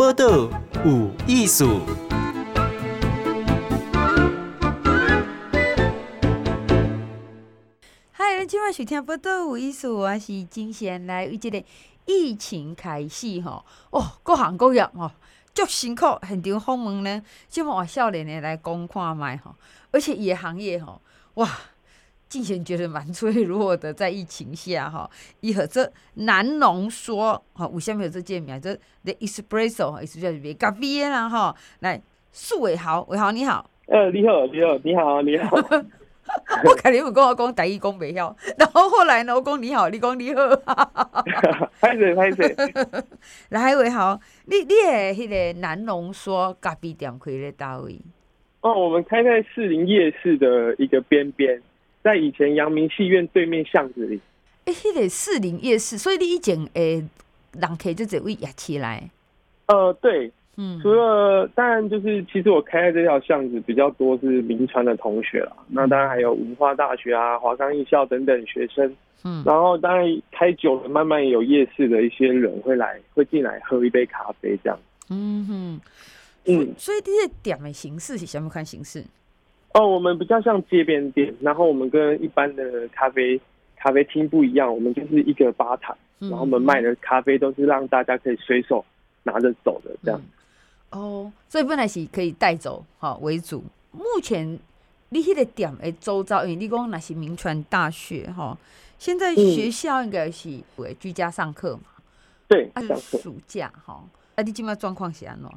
报道有艺术。嗨，今晚收听报道有艺术，我是金贤来为这个疫情开始吼哦，各行各业哦，足辛苦，现场访问呢，即么少年的来讲看卖吼，而且伊个行业吼，哇！之前觉得蛮脆弱的，在疫情下哈，伊和这难浓缩哈，为什么有这见面？这 The Espresso 意思就是咖啡啦哈。来，素伟豪，伟豪你好。呃，你好，你好，你好，你好。我肯定有跟我讲台语讲袂晓，然后后来呢，我讲你好，你讲你好。拍水拍水。来，伟豪，你你诶迄个南浓缩咖啡店开在倒位？哦，我们开在士林夜市的一个边边。在以前阳明戏院对面巷子里，哎、欸，迄个士林夜市，所以你以前诶，人客就只会压起来。呃，对，嗯，除了当然就是，其实我开在这条巷子比较多是铭传的同学啦，嗯、那当然还有文化大学啊、华冈艺校等等学生，嗯，然后当然开久了，慢慢有夜市的一些人会来，会进来喝一杯咖啡这样。嗯哼，嗯，所以这些点的形式是什么看形式？哦，我们比较像街边店，然后我们跟一般的咖啡咖啡厅不一样，我们就是一个吧台，然后我们卖的咖啡都是让大家可以随手拿着走的这样。哦，所以本来是可以带走哈为主。目前你迄个店的周遭，因为你讲那是名传大学哈，现在学校应该是为居家上课嘛？对，啊，暑假哈，啊，你今麦状况是安怎？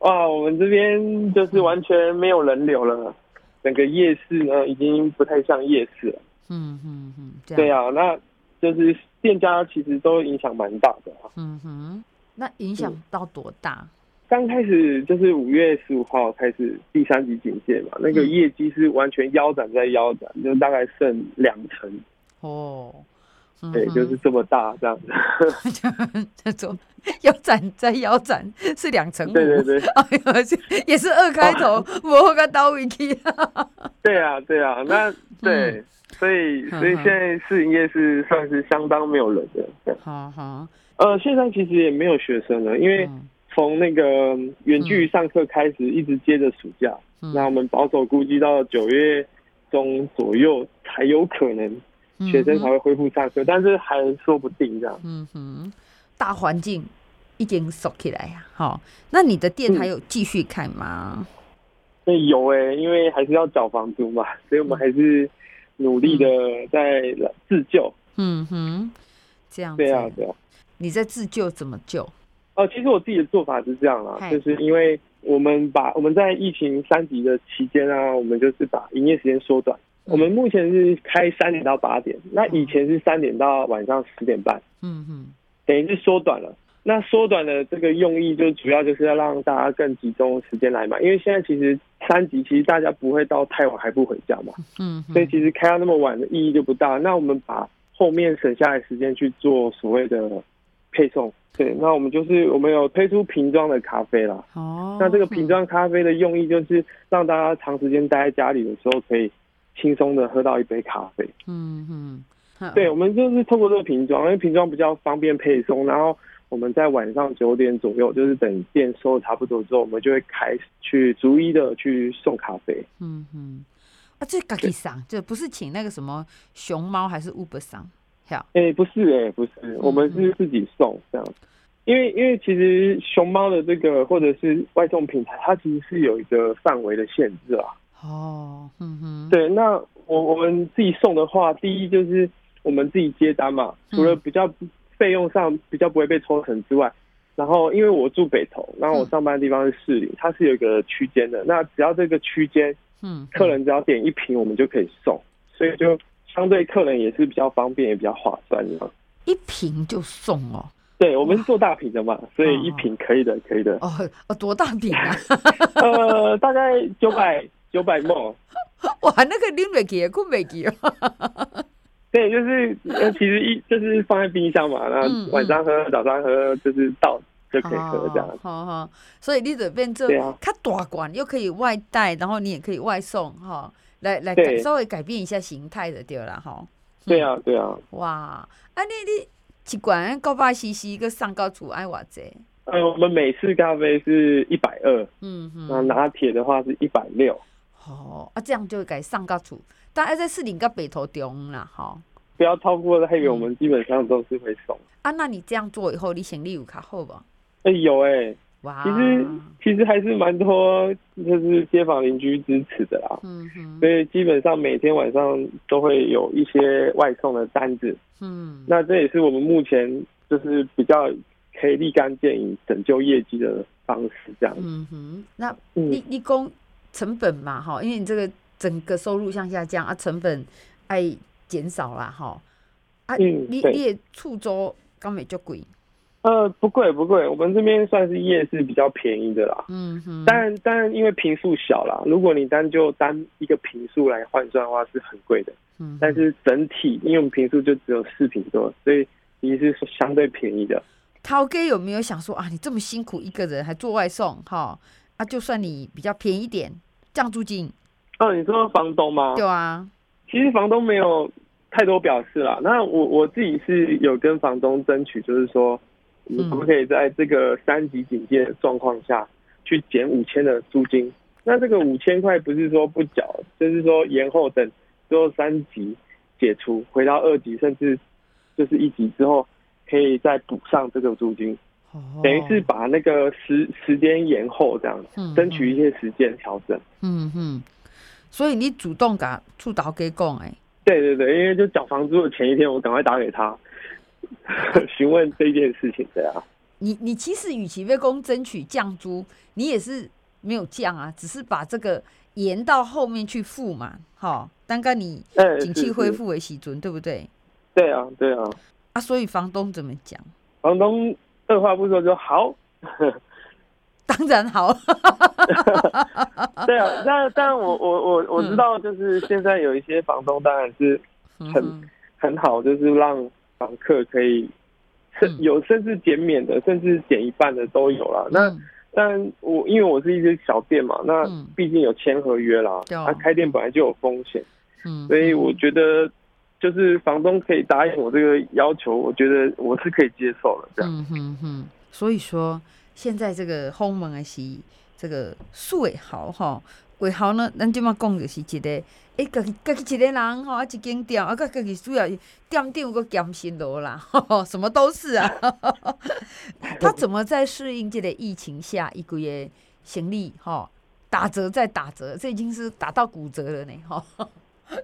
哇，我们这边就是完全没有人流了，整个夜市呢已经不太像夜市了。嗯嗯嗯，对啊，那就是店家其实都影响蛮大的。嗯哼，那影响到多大？刚开始就是五月十五号开始第三级警戒嘛，那个业绩是完全腰斩在腰斩，就大概剩两成。哦。对，就是这么大这样子，这种腰斩再腰斩是两层。对，对对对，也是二开头，我个刀尾去。对啊，对啊，那对，所以所以现在试营业是算是相当没有人的。好好，呃，现在其实也没有学生了，因为从那个远距上课开始，一直接着暑假，那我们保守估计到九月中左右才有可能。学生才会恢复上课，但是还说不定这样。嗯哼，大环境已经熟起来呀。好，那你的店还有继续开吗？嗯、有哎、欸，因为还是要缴房租嘛，所以我们还是努力的在自救。嗯哼，这样子。对啊，对啊。你在自救怎么救？哦，其实我自己的做法是这样啊，就是因为我们把我们在疫情三级的期间啊，我们就是把营业时间缩短。我们目前是开三点到八点，那以前是三点到晚上十点半，嗯嗯，等于是缩短了。那缩短的这个用意，就主要就是要让大家更集中时间来买，因为现在其实三级其实大家不会到太晚还不回家嘛，嗯，所以其实开到那么晚的意义就不大。那我们把后面省下来时间去做所谓的配送，对，那我们就是我们有推出瓶装的咖啡啦。哦，那这个瓶装咖啡的用意就是让大家长时间待在家里的时候可以。轻松的喝到一杯咖啡，嗯嗯，对，我们就是透过这个瓶装，因为瓶装比较方便配送，然后我们在晚上九点左右，就是等店收的差不多之后，我们就会开始去逐一的去送咖啡。嗯嗯，啊，这自己送，这不是请那个什么熊猫还是 Uber 送？哎、欸，不是哎、欸，不是，我们是自己送这样，因为因为其实熊猫的这个或者是外送平台，它其实是有一个范围的限制啊。哦，嗯哼，对，那我我们自己送的话，第一就是我们自己接单嘛，除了比较费用上比较不会被抽成之外，然后因为我住北投，然后我上班的地方是市里，它是有一个区间的，那只要这个区间，嗯，客人只要点一瓶，我们就可以送，所以就相对客人也是比较方便，也比较划算的。一瓶就送哦？对，我们是做大瓶的嘛，所以一瓶可以的，可以的。哦哦，多大瓶啊？呃，大概九百。九百毫 哇，那个拎不起，困不起。对，就是其实一就是放在冰箱嘛，然后晚上喝，嗯嗯、早上喝，就是倒就可以喝这样。好好，所以你这边做它大罐，又可以外带，然后你也可以外送哈，来来稍微改变一下形态的对了哈。对啊，对啊。哇，啊你你一罐九百 CC 个上高煮爱偌济？呃，我们美式咖啡是一百二，嗯哼，那拿铁的话是一百六。哦，啊，这样就该上个处，但爱在士林跟北投中啦，哈、哦。不要超过黑圆，我们基本上都是会送。啊，那你这样做以后，你行李有卡好不？哎、欸，有哎、欸，哇，其实其实还是蛮多，就是街坊邻居支持的啦。嗯哼，所以基本上每天晚上都会有一些外送的单子。嗯，那这也是我们目前就是比较可以立竿见影、拯救业绩的方式，这样。嗯哼，那你你讲成本嘛，哈，因为你这个整个收入向下降啊，成本哎。减少啦哈，啊，嗯、你你也厝租刚美就贵？呃，不贵不贵，我们这边算是夜市比较便宜的啦。嗯哼，但但因为坪数小啦，如果你单就单一个坪数来换算的话，是很贵的。嗯，但是整体，因为我们坪数就只有四坪多，所以其实是相对便宜的。涛哥有没有想说啊？你这么辛苦一个人还做外送哈？啊，就算你比较便宜一点降租金。哦，你说房东吗？对啊。其实房东没有太多表示啦。那我我自己是有跟房东争取，就是说，你可不可以在这个三级警戒的状况下去减五千的租金？那这个五千块不是说不缴，就是说延后等最后三级解除，回到二级甚至就是一级之后，可以再补上这个租金，等于是把那个时时间延后这样，争取一些时间调整。嗯嗯。所以你主动给出导给讲哎，对对对，因为就缴房租的前一天，我赶快打给他 询问这件事情，的啊。你你其实与其为公争取降租，你也是没有降啊，只是把这个延到后面去付嘛，哈，刚刚你景气恢复为喜准，对不对？对啊，对啊。啊，所以房东怎么讲？房东二话不说就好。当然好，对啊，但但我我我我知道，就是现在有一些房东当然是很、嗯、很好，就是让房客可以甚有甚至减免的，甚至减一半的都有啦。嗯、那但我因为我是一些小店嘛，那毕竟有签合约啦，他、开店本来就有风险，嗯，所以我觉得就是房东可以答应我这个要求，我觉得我是可以接受的。这样，嗯哼哼，所以说。现在这个访问的是这个苏伟豪哈，伟豪呢，咱即嘛讲就是一个，哎，家己家己一个人哈，一间店啊，个家己主要店长个兼新楼啦，什么都是啊。他怎么在适应这个疫情下一个月行李哈打折再打折，这已经是打到骨折了呢哈。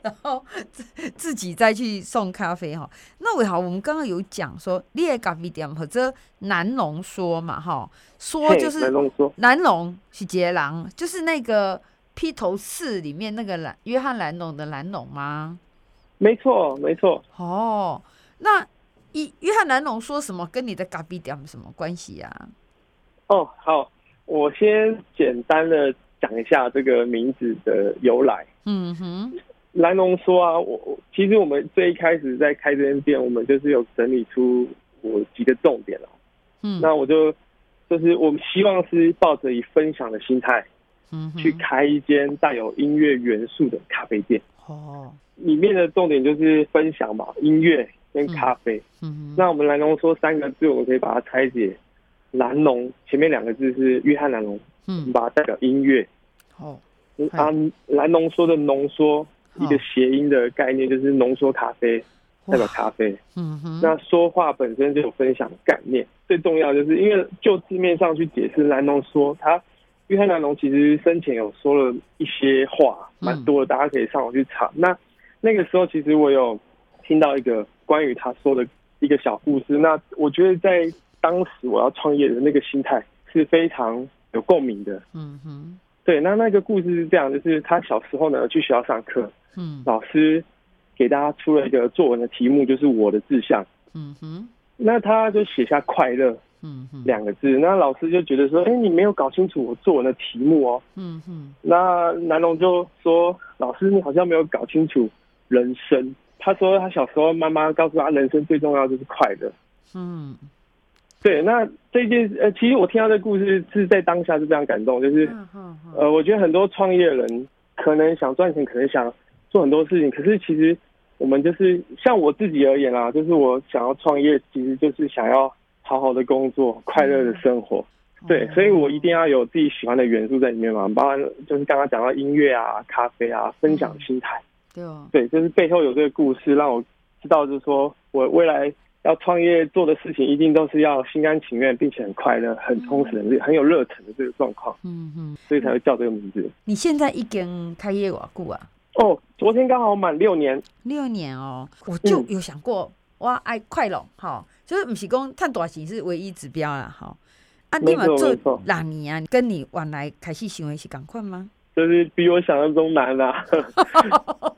然后自自己再去送咖啡哈，那伟豪，我们刚刚有讲说，你的咖啡店或者南龙说嘛哈，说就是南龙说，南龙是杰郎，就是那个披头士里面那个兰约翰兰龙的蓝龙吗？没错，没错。哦，那一约翰兰龙说什么跟你的咖啡店有什么关系呀、啊？哦，好，我先简单的讲一下这个名字的由来。嗯哼。兰农说啊，我我其实我们最一开始在开这间店，我们就是有整理出我几个重点了。嗯，那我就就是我们希望是抱着以分享的心态，嗯，去开一间带有音乐元素的咖啡店。哦，里面的重点就是分享嘛，音乐跟咖啡。嗯，那我们兰农说三个字，我们可以把它拆解。兰农前面两个字是约翰兰农，嗯，我们把它代表音乐。哦，啊，兰农说的浓缩。一个谐音的概念就是浓缩咖啡，代表咖啡。嗯哼。那说话本身就有分享概念，最重要就是因为就字面上去解释，兰农说他，约翰兰农其实生前有说了一些话，蛮多的，大家可以上网去查。那那个时候其实我有听到一个关于他说的一个小故事。那我觉得在当时我要创业的那个心态是非常有共鸣的。嗯哼。对，那那个故事是这样，就是他小时候呢去学校上课。嗯，老师给大家出了一个作文的题目，就是我的志向。嗯哼，那他就写下快乐，嗯哼，两个字。那老师就觉得说，哎，你没有搞清楚我作文的题目哦。嗯哼，那南龙就说，老师你好像没有搞清楚人生。他说他小时候妈妈告诉他，人生最重要就是快乐。嗯，对。那这件呃，其实我听到这故事是在当下是非常感动，就是呃，我觉得很多创业人可能想赚钱，可能想。做很多事情，可是其实我们就是像我自己而言啊，就是我想要创业，其实就是想要好好的工作，快乐的生活。嗯、对，所以我一定要有自己喜欢的元素在里面嘛，包括就是刚刚讲到音乐啊、咖啡啊、分享心态。对哦，对，就是背后有这个故事，让我知道，就是说我未来要创业做的事情，一定都是要心甘情愿，并且很快乐、很充实很有热忱的这个状况。嗯嗯，所以才会叫这个名字。你现在已经开业多久啊？哦，昨天刚好满六年。六年哦，我就有想过，我爱快乐，哈，就是不是讲赚多少钱是唯一指标啦，哈。啊，你嘛做哪年啊？跟你原来开始想的是同款吗？就是比我想象中难啊！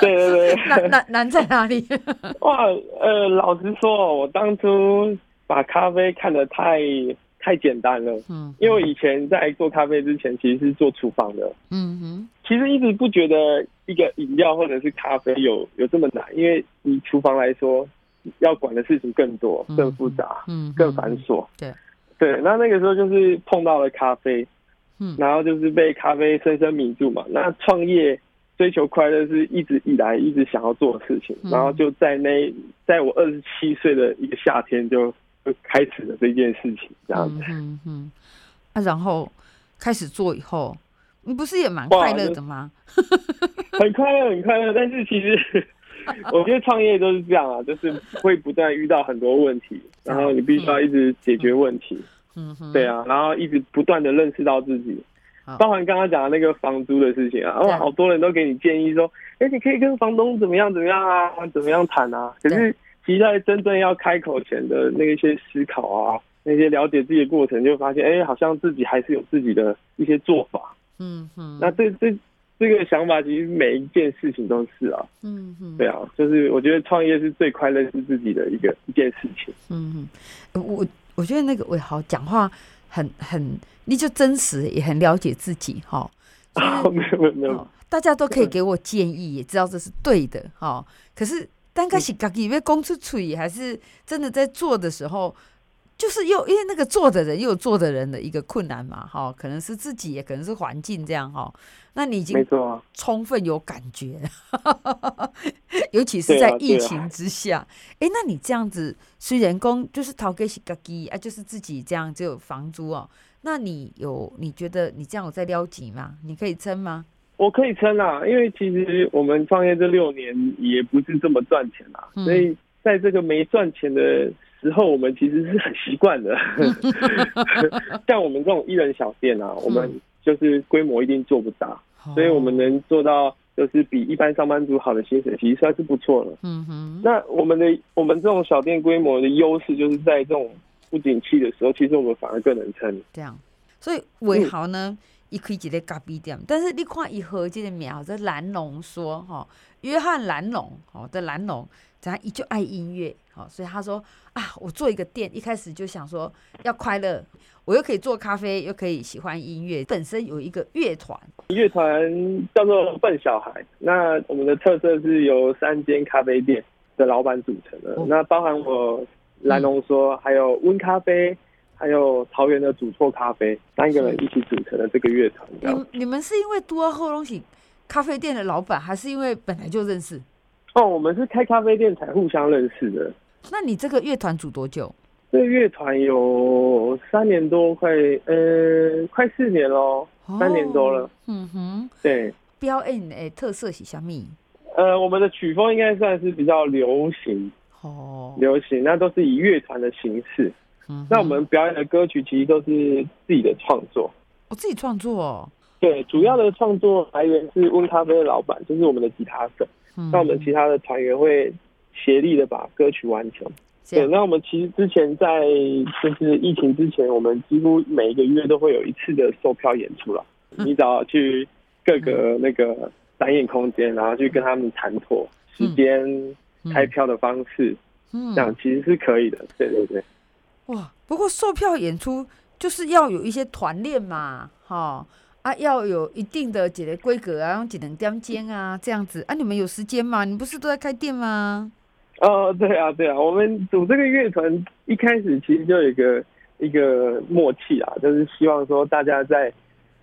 对 对对，难难难在哪里？哇，呃，老实说，我当初把咖啡看得太太简单了。嗯，因为我以前在做咖啡之前，其实是做厨房的。嗯哼，其实一直不觉得一个饮料或者是咖啡有有这么难，因为以厨房来说，要管的事情更多、更复杂、嗯，更繁琐。对对，那那个时候就是碰到了咖啡。嗯，然后就是被咖啡深深迷住嘛。那创业追求快乐是一直以来一直想要做的事情。然后就在那，在我二十七岁的一个夏天就就开始了这件事情，这样子。嗯嗯。啊，然后开始做以后，你不是也蛮快乐的吗？很快乐，很快乐。但是其实我觉得创业都是这样啊，就是会不断遇到很多问题，然后你必须要一直解决问题。嗯，对啊，然后一直不断的认识到自己，包含刚刚讲的那个房租的事情啊，哇，好多人都给你建议说，哎，你可以跟房东怎么样怎么样啊，怎么样谈啊。可是，其实在真正要开口前的那一些思考啊，那些了解自己的过程，就发现，哎，好像自己还是有自己的一些做法。嗯哼，那这这这个想法，其实每一件事情都是啊。嗯哼，对啊，就是我觉得创业是最快认识自己的一个一件事情。嗯哼，我。我觉得那个伟豪讲话很很，你就真实，也很了解自己哈。哦，没有没有，大家都可以给我建议，也知道这是对的哈。可是，刚开始自己被公出嘴，还是真的在做的时候。就是又因为那个做的人又有做的人的一个困难嘛，哈，可能是自己，也可能是环境这样哈。那你已经充分有感觉，尤其是在疫情之下。哎、啊啊欸，那你这样子，虽然工就是头家是自己啊，就是自己这样就有房租哦。那你有你觉得你这样有在撩紧吗？你可以撑吗？我可以撑啊，因为其实我们创业这六年也不是这么赚钱啊，嗯、所以在这个没赚钱的。时候我们其实是很习惯的，像我们这种一人小店啊，我们就是规模一定做不大，所以我们能做到就是比一般上班族好的薪水，其实算是不错了。嗯哼。那我们的我们这种小店规模的优势，就是在这种不景气的时候，其实我们反而更能撑。这样，所以伟豪呢，一开一个咖啡店，但是你看一盒这个苗，这蓝龙说哈，约翰蓝龙哦这蓝龙，咱一就爱音乐。好所以他说啊，我做一个店，一开始就想说要快乐，我又可以做咖啡，又可以喜欢音乐，本身有一个乐团，乐团叫做笨小孩。那我们的特色是由三间咖啡店的老板组成的，哦、那包含我蓝龙说，还有温咖啡，还有桃园的煮错咖啡，三个人一起组成的这个乐团。你你们是因为多喝东西咖啡店的老板，还是因为本来就认识？哦，我们是开咖啡店才互相认识的。那你这个乐团组多久？这个乐团有三年多，快呃快四年喽，哦，三年多了。嗯哼，对。表演诶，特色是什么？呃，我们的曲风应该算是比较流行哦，流行，那都是以乐团的形式。嗯，那我们表演的歌曲其实都是自己的创作。我、哦、自己创作哦。对，主要的创作来源是温咖啡的老板，就是我们的吉他手。嗯，那我们其他的团员会。协力的把歌曲完成。对，那我们其实之前在就是疫情之前，我们几乎每一个月都会有一次的售票演出了。你只要去各个那个展演空间，然后去跟他们谈妥时间、开票的方式，嗯，这样其实是可以的。对对对。哇，不过售票演出就是要有一些团练嘛，哈啊，要有一定的几个规格啊，用几能点间啊，这样子啊，你们有时间吗？你不是都在开店吗？哦，对啊，对啊，我们组这个乐团一开始其实就有一个一个默契啊，就是希望说大家在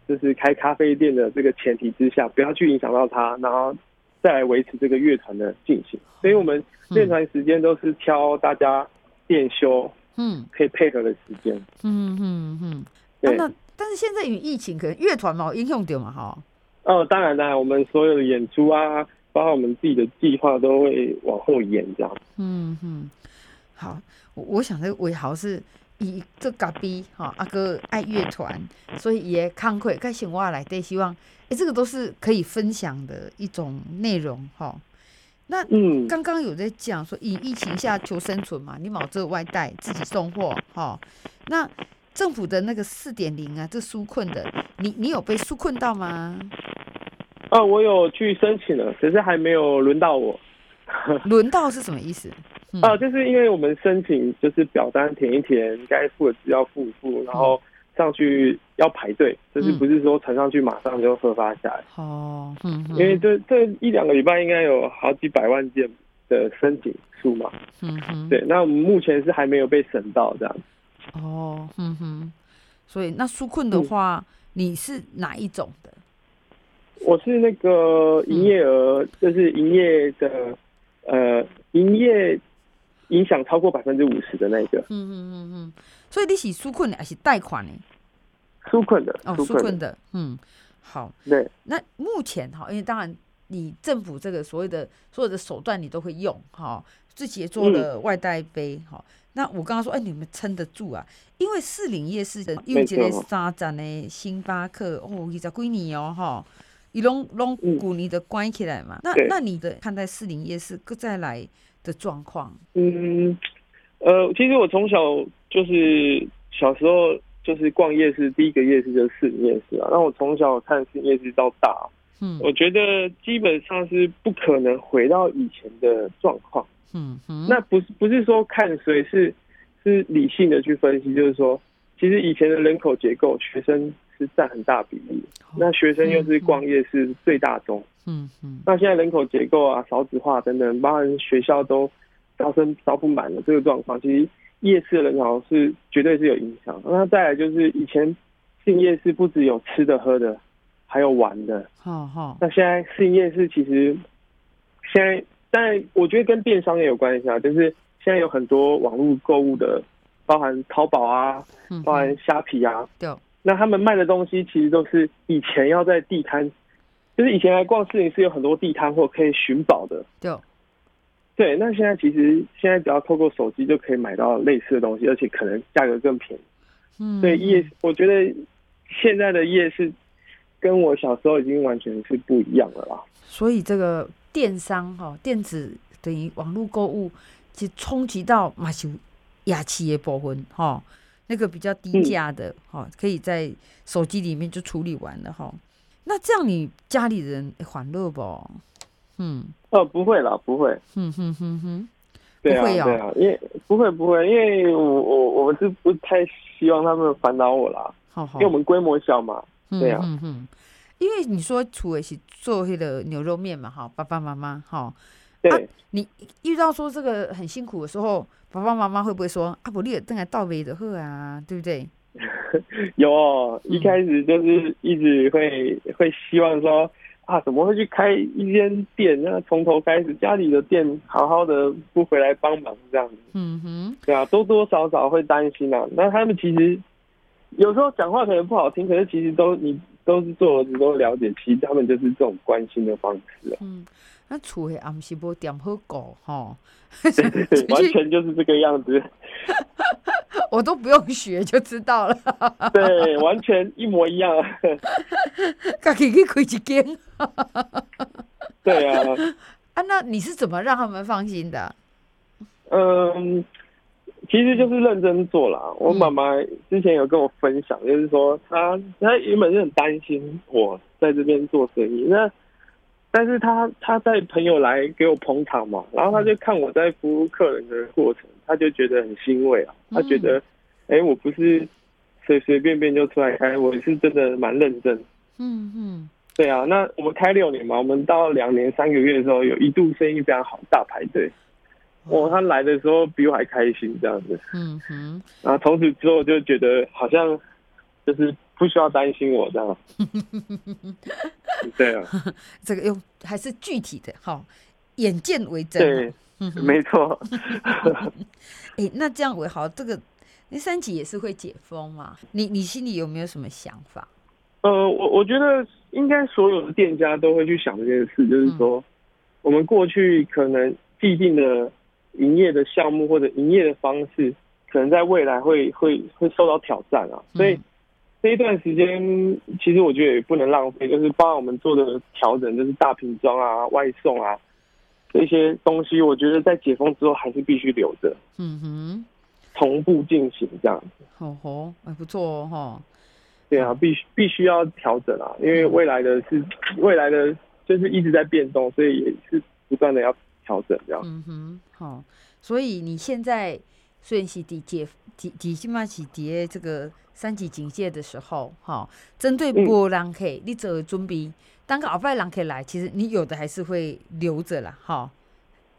就是开咖啡店的这个前提之下，不要去影响到他，然后再来维持这个乐团的进行。所以我们练团时间都是挑大家店休嗯，可以配合的时间。嗯嗯嗯。对、啊。那但是现在有疫情，可能乐团嘛影响到嘛哈。哦，当然当然，我们所有的演出啊，包括我们自己的计划都会往后延这样。嗯嗯。好，我我想这个伟豪是以这咖啡哈阿哥爱乐团，所以也慷慨开心话来对，希望哎、欸、这个都是可以分享的一种内容哈。那嗯，刚刚有在讲说以疫情下求生存嘛，你冇这个外带自己送货哈。那政府的那个四点零啊，这纾困的，你你有被纾困到吗？哦，我有去申请了，只是还没有轮到我。轮到是什么意思？嗯、啊，就是因为我们申请，就是表单填一填，该付的资料付一付，然后上去要排队，嗯、就是不是说传上去马上就核发下来。哦，嗯，因为这这一两个礼拜应该有好几百万件的申请数嘛。嗯哼，对，那我们目前是还没有被审到这样。哦，嗯哼，所以那纾困的话，嗯、你是哪一种的？我是那个营业额，嗯、就是营业的，呃，营业影响超过百分之五十的那个。嗯嗯嗯嗯。所以你是纾困的还是贷款呢？纾困的哦，纾困的。嗯，好。对。那目前哈，因为当然你政府这个所谓的所有的手段你都会用哈，自己也做了外带杯哈。嗯那我刚刚说，哎、欸，你们撑得住啊？因为士林夜市的又一个沙展呢，星巴克哦，一直归你哦，哈，伊拢拢古尼的关起来嘛。嗯、那那你的看待士林夜市各再来的状况？嗯，呃，其实我从小就是小时候就是逛夜市，第一个夜市就是士林夜市啊。那我从小看士林夜市到大，嗯，我觉得基本上是不可能回到以前的状况。嗯，那不是不是说看谁是是理性的去分析，就是说，其实以前的人口结构，学生是占很大比例，那学生又是逛夜市最大宗，嗯嗯，那现在人口结构啊、少子化等等，包含学校都招生招不满的这个状况，其实夜市的人潮是绝对是有影响。那再来就是以前进夜市不只有吃的喝的，还有玩的，好好，那现在进夜市其实现在。但我觉得跟电商也有关系啊，就是现在有很多网络购物的，包含淘宝啊，包含虾皮啊，对、嗯，那他们卖的东西其实都是以前要在地摊，就是以前来逛市里是有很多地摊或可以寻宝的，对，对，那现在其实现在只要透过手机就可以买到类似的东西，而且可能价格更便宜，嗯，所以夜，我觉得现在的夜市跟我小时候已经完全是不一样了啦，所以这个。电商哈，电子等于网络购物，其实冲击到马修雅企的部分哈，那个比较低价的哈，嗯、可以在手机里面就处理完了哈。那这样你家里人欢乐不？嗯，哦，不会啦，不会。嗯哼哼哼，对啊，对啊，因为不会不会，因为我我我们是不太希望他们烦恼我啦，好好因为我们规模小嘛，对啊。嗯哼因为你说除了是做那个牛肉面嘛，哈，爸爸妈妈哈，对、啊，你遇到说这个很辛苦的时候，爸爸妈妈会不会说啊，不，你也正来倒杯的喝啊，对不对？有、哦，一开始就是一直会、嗯、会希望说啊，怎么会去开一间店？那从头开始，家里的店好好的不回来帮忙这样子，嗯哼，对啊，多多少少会担心啊。那他们其实有时候讲话可能不好听，可是其实都你。都是做儿子都了解，其实他们就是这种关心的方式啊。嗯，那除了暗时无点好狗哈，完全就是这个样子。我都不用学就知道了。对，完全一模一样。自己去开一间。对啊。啊，那你是怎么让他们放心的？嗯。其实就是认真做啦。我妈妈之前有跟我分享，就是说她她原本是很担心我在这边做生意，那但是她她在朋友来给我捧场嘛，然后她就看我在服务客人的过程，她就觉得很欣慰啊。她觉得，哎，我不是随随便便就出来开，我是真的蛮认真。嗯嗯，对啊。那我们开六年嘛，我们到两年三个月的时候，有一度生意非常好，大排队。哦，他来的时候比我还开心，这样子。嗯哼。然后从此之后就觉得好像就是不需要担心我这样。对啊。这个又还是具体的哈，眼见为真。对没错。哎，那这样为好，这个那三级也是会解封嘛？你你心里有没有什么想法？呃，我我觉得应该所有的店家都会去想这件事，就是说，我们过去可能既定的营业的项目或者营业的方式，可能在未来会会会受到挑战啊。所以这一段时间，其实我觉得也不能浪费，就是包括我们做的调整，就是大瓶装啊、外送啊这些东西，我觉得在解封之后还是必须留着。嗯哼，同步进行这样子。哦吼，还不错哦哈。对啊，必须必须要调整啊，因为未来的是未来的，就是一直在变动，所以也是不断的要调整这样。嗯哼，好，所以你现在虽然是底解底底起码是底这个三级警戒的时候，哈，针对无人客，嗯、你做准备，当个后摆人客来，其实你有的还是会留着啦，哈。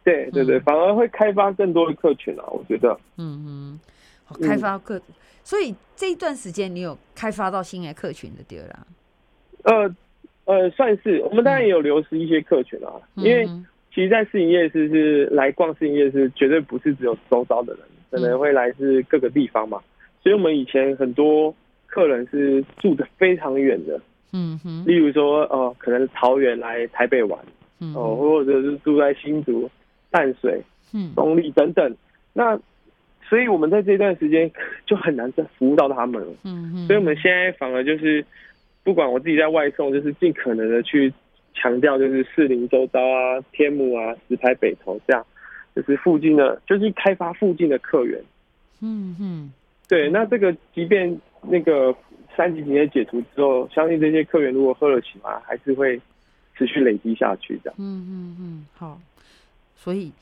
对对对，嗯、反而会开发更多的客群啊，我觉得。嗯哼，好，开发客。嗯所以这一段时间，你有开发到新的客群的对啦？呃呃，算是。我们当然也有流失一些客群啊，嗯、因为其实，在试营夜市是来逛试营夜市，绝对不是只有周遭的人，可能会来自各个地方嘛。嗯、所以我们以前很多客人是住的非常远的，嗯哼。例如说，哦、呃，可能桃园来台北玩，哦、呃，或者是住在新竹、淡水、嗯，东丽等等，那。所以我们在这段时间就很难再服务到他们了。嗯嗯。所以我们现在反而就是，不管我自己在外送，就是尽可能的去强调，就是士林周遭啊、天母啊、石牌北投这样，就是附近的，就是开发附近的客源。嗯嗯。对，那这个即便那个三级警戒解除之后，相信这些客源如果喝得起嘛，还是会持续累积下去的。嗯嗯嗯。好。所以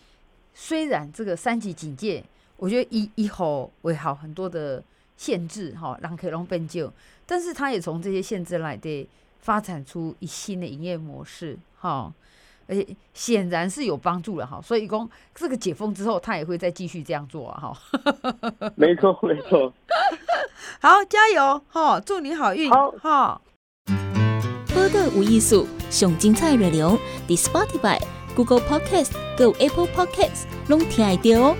虽然这个三级警戒。我觉得以以后会好很多的限制哈，让客人变旧，但是他也从这些限制来的发展出一新的营业模式哈，而且显然是有帮助了哈，所以讲这个解封之后，他也会再继续这样做啊哈。没错没错，好加油哈，祝你好运好哈。播客无艺术，上精彩内容，The Spotify、Google Podcast、Go Apple Podcasts，拢听得到哦。